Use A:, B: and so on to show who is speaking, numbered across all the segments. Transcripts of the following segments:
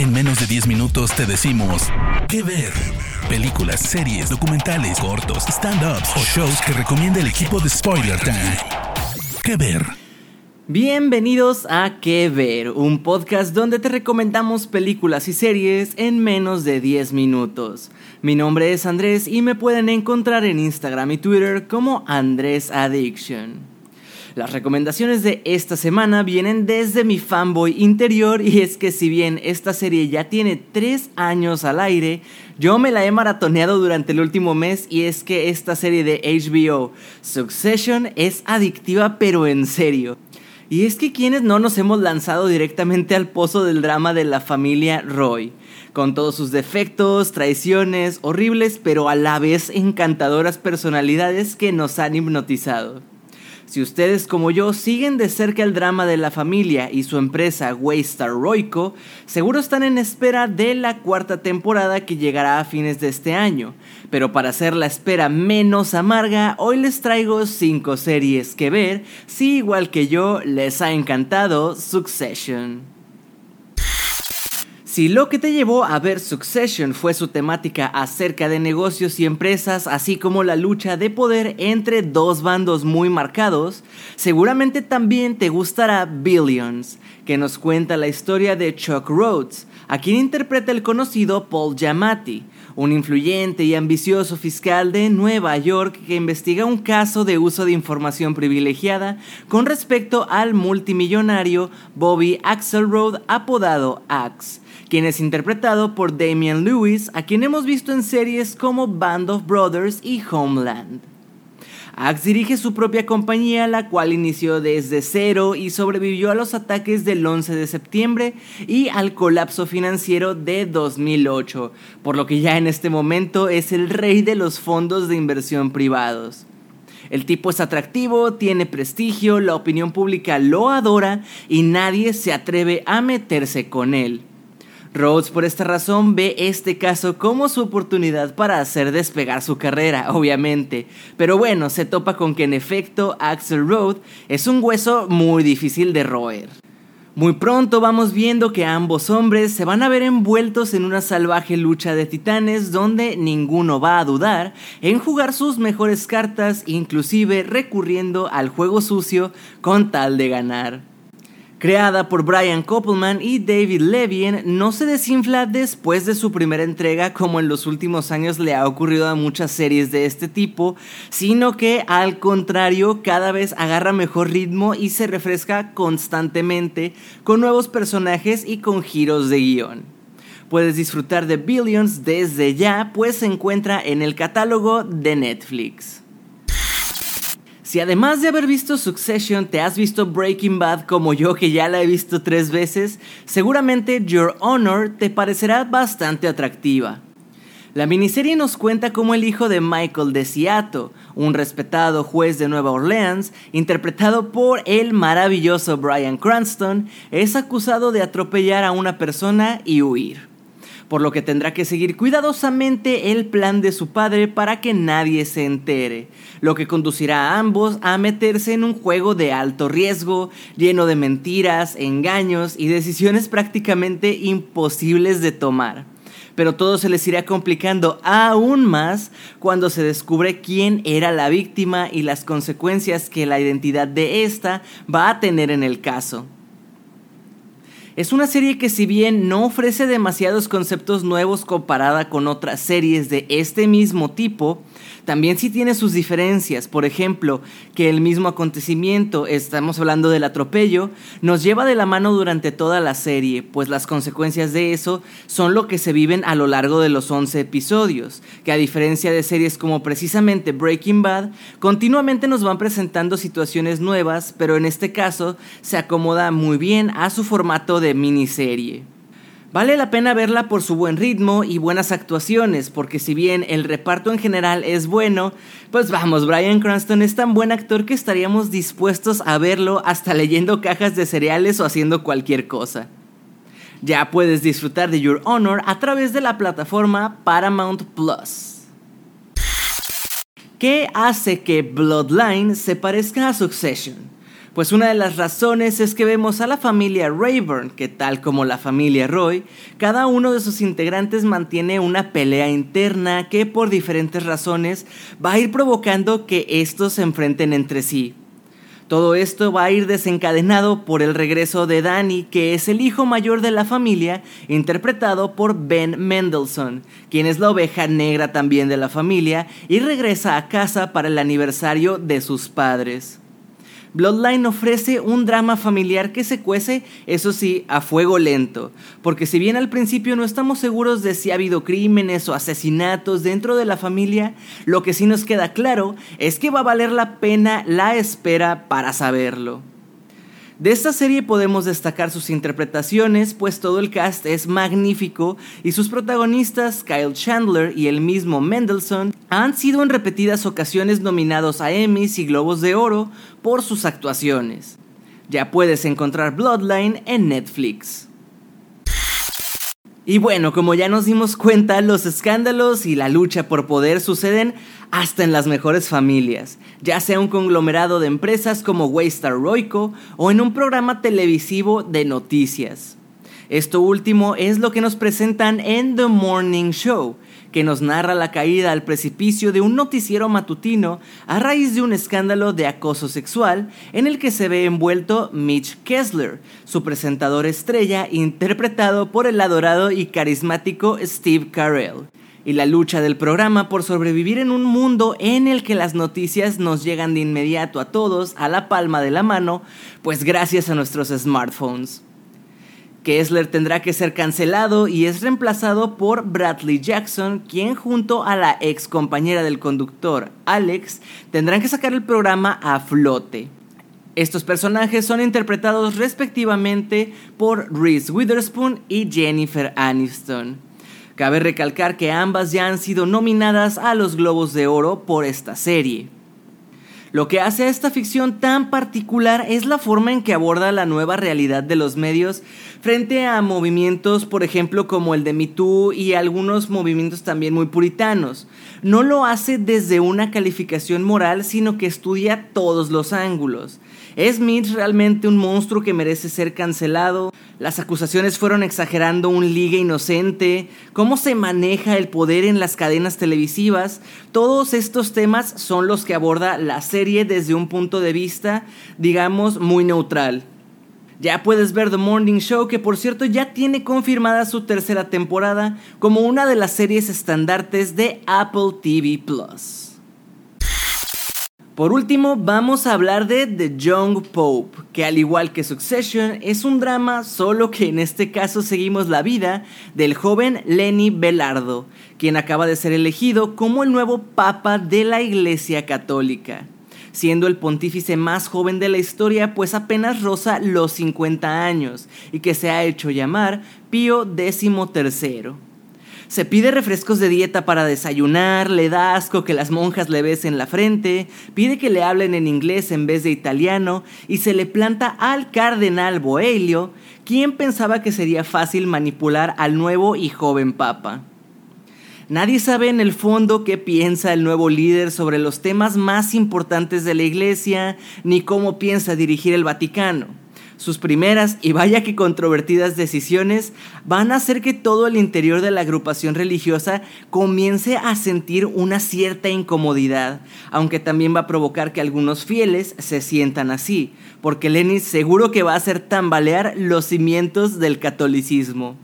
A: En menos de 10 minutos te decimos qué ver. Películas, series, documentales, cortos, stand-ups o shows que recomienda el equipo de Spoiler Time. ¿Qué ver?
B: Bienvenidos a ¿Qué ver? Un podcast donde te recomendamos películas y series en menos de 10 minutos. Mi nombre es Andrés y me pueden encontrar en Instagram y Twitter como Andrés Addiction. Las recomendaciones de esta semana vienen desde mi fanboy interior y es que si bien esta serie ya tiene 3 años al aire, yo me la he maratoneado durante el último mes y es que esta serie de HBO, Succession, es adictiva pero en serio. Y es que quienes no nos hemos lanzado directamente al pozo del drama de la familia Roy, con todos sus defectos, traiciones, horribles pero a la vez encantadoras personalidades que nos han hipnotizado. Si ustedes como yo siguen de cerca el drama de la familia y su empresa Waystar Royco, seguro están en espera de la cuarta temporada que llegará a fines de este año. Pero para hacer la espera menos amarga, hoy les traigo 5 series que ver si igual que yo les ha encantado Succession. Si lo que te llevó a ver Succession fue su temática acerca de negocios y empresas, así como la lucha de poder entre dos bandos muy marcados, seguramente también te gustará Billions, que nos cuenta la historia de Chuck Rhodes, a quien interpreta el conocido Paul Giamatti, un influyente y ambicioso fiscal de Nueva York que investiga un caso de uso de información privilegiada con respecto al multimillonario Bobby Axelrod apodado Axe quien es interpretado por Damian Lewis, a quien hemos visto en series como Band of Brothers y Homeland. Axe dirige su propia compañía, la cual inició desde cero y sobrevivió a los ataques del 11 de septiembre y al colapso financiero de 2008, por lo que ya en este momento es el rey de los fondos de inversión privados. El tipo es atractivo, tiene prestigio, la opinión pública lo adora y nadie se atreve a meterse con él. Rhodes por esta razón ve este caso como su oportunidad para hacer despegar su carrera, obviamente. Pero bueno, se topa con que en efecto Axel Rhodes es un hueso muy difícil de roer. Muy pronto vamos viendo que ambos hombres se van a ver envueltos en una salvaje lucha de titanes donde ninguno va a dudar en jugar sus mejores cartas, inclusive recurriendo al juego sucio con tal de ganar. Creada por Brian Koppelman y David Levien, no se desinfla después de su primera entrega como en los últimos años le ha ocurrido a muchas series de este tipo, sino que al contrario cada vez agarra mejor ritmo y se refresca constantemente con nuevos personajes y con giros de guion. Puedes disfrutar de Billions desde ya, pues se encuentra en el catálogo de Netflix. Si además de haber visto Succession te has visto Breaking Bad como yo que ya la he visto tres veces, seguramente Your Honor te parecerá bastante atractiva. La miniserie nos cuenta cómo el hijo de Michael de Seattle, un respetado juez de Nueva Orleans, interpretado por el maravilloso Brian Cranston, es acusado de atropellar a una persona y huir por lo que tendrá que seguir cuidadosamente el plan de su padre para que nadie se entere, lo que conducirá a ambos a meterse en un juego de alto riesgo, lleno de mentiras, engaños y decisiones prácticamente imposibles de tomar. Pero todo se les irá complicando aún más cuando se descubre quién era la víctima y las consecuencias que la identidad de esta va a tener en el caso. Es una serie que si bien no ofrece demasiados conceptos nuevos comparada con otras series de este mismo tipo, también sí tiene sus diferencias, por ejemplo, que el mismo acontecimiento, estamos hablando del atropello, nos lleva de la mano durante toda la serie, pues las consecuencias de eso son lo que se viven a lo largo de los 11 episodios, que a diferencia de series como precisamente Breaking Bad, continuamente nos van presentando situaciones nuevas, pero en este caso se acomoda muy bien a su formato de miniserie. Vale la pena verla por su buen ritmo y buenas actuaciones, porque si bien el reparto en general es bueno, pues vamos, Brian Cranston es tan buen actor que estaríamos dispuestos a verlo hasta leyendo cajas de cereales o haciendo cualquier cosa. Ya puedes disfrutar de Your Honor a través de la plataforma Paramount Plus. ¿Qué hace que Bloodline se parezca a Succession? Pues una de las razones es que vemos a la familia Rayburn, que tal como la familia Roy, cada uno de sus integrantes mantiene una pelea interna que por diferentes razones va a ir provocando que estos se enfrenten entre sí. Todo esto va a ir desencadenado por el regreso de Danny, que es el hijo mayor de la familia, interpretado por Ben Mendelssohn, quien es la oveja negra también de la familia, y regresa a casa para el aniversario de sus padres. Bloodline ofrece un drama familiar que se cuece, eso sí, a fuego lento, porque si bien al principio no estamos seguros de si ha habido crímenes o asesinatos dentro de la familia, lo que sí nos queda claro es que va a valer la pena la espera para saberlo. De esta serie podemos destacar sus interpretaciones, pues todo el cast es magnífico y sus protagonistas, Kyle Chandler y el mismo Mendelssohn, han sido en repetidas ocasiones nominados a Emmys y Globos de Oro por sus actuaciones. Ya puedes encontrar Bloodline en Netflix. Y bueno, como ya nos dimos cuenta, los escándalos y la lucha por poder suceden hasta en las mejores familias, ya sea un conglomerado de empresas como Waystar Royco o en un programa televisivo de noticias. Esto último es lo que nos presentan en The Morning Show, que nos narra la caída al precipicio de un noticiero matutino a raíz de un escándalo de acoso sexual en el que se ve envuelto Mitch Kessler, su presentador estrella interpretado por el adorado y carismático Steve Carell y la lucha del programa por sobrevivir en un mundo en el que las noticias nos llegan de inmediato a todos a la palma de la mano, pues gracias a nuestros smartphones. Kessler tendrá que ser cancelado y es reemplazado por Bradley Jackson, quien junto a la ex compañera del conductor, Alex, tendrán que sacar el programa a flote. Estos personajes son interpretados respectivamente por Reese Witherspoon y Jennifer Aniston. Cabe recalcar que ambas ya han sido nominadas a los Globos de Oro por esta serie. Lo que hace a esta ficción tan particular es la forma en que aborda la nueva realidad de los medios frente a movimientos, por ejemplo, como el de Me Too y algunos movimientos también muy puritanos. No lo hace desde una calificación moral, sino que estudia todos los ángulos. ¿Es Mitch realmente un monstruo que merece ser cancelado? Las acusaciones fueron exagerando un liga inocente. ¿Cómo se maneja el poder en las cadenas televisivas? Todos estos temas son los que aborda la serie desde un punto de vista, digamos, muy neutral. Ya puedes ver The Morning Show, que por cierto ya tiene confirmada su tercera temporada como una de las series estandartes de Apple TV Plus. Por último, vamos a hablar de The Young Pope, que al igual que Succession es un drama, solo que en este caso seguimos la vida del joven Lenny Belardo, quien acaba de ser elegido como el nuevo Papa de la Iglesia Católica, siendo el pontífice más joven de la historia, pues apenas roza los 50 años y que se ha hecho llamar Pío XIII. Se pide refrescos de dieta para desayunar, le da asco que las monjas le besen la frente, pide que le hablen en inglés en vez de italiano y se le planta al cardenal Boelio, quien pensaba que sería fácil manipular al nuevo y joven papa. Nadie sabe en el fondo qué piensa el nuevo líder sobre los temas más importantes de la iglesia, ni cómo piensa dirigir el Vaticano. Sus primeras y vaya que controvertidas decisiones van a hacer que todo el interior de la agrupación religiosa comience a sentir una cierta incomodidad, aunque también va a provocar que algunos fieles se sientan así, porque Lenin seguro que va a hacer tambalear los cimientos del catolicismo.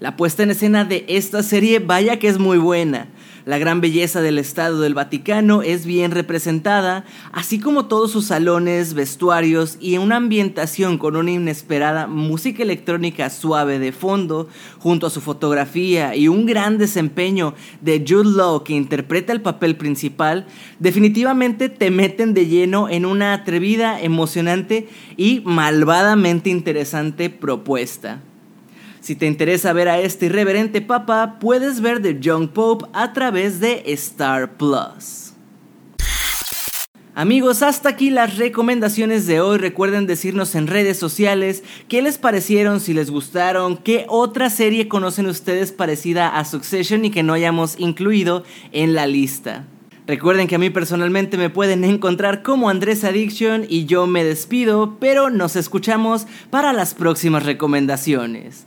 B: La puesta en escena de esta serie vaya que es muy buena. La gran belleza del Estado del Vaticano es bien representada, así como todos sus salones, vestuarios y una ambientación con una inesperada música electrónica suave de fondo, junto a su fotografía y un gran desempeño de Jude Law que interpreta el papel principal, definitivamente te meten de lleno en una atrevida, emocionante y malvadamente interesante propuesta. Si te interesa ver a este irreverente papa, puedes ver The Young Pope a través de Star Plus. Amigos, hasta aquí las recomendaciones de hoy. Recuerden decirnos en redes sociales qué les parecieron, si les gustaron, qué otra serie conocen ustedes parecida a Succession y que no hayamos incluido en la lista. Recuerden que a mí personalmente me pueden encontrar como Andrés Addiction y yo me despido, pero nos escuchamos para las próximas recomendaciones.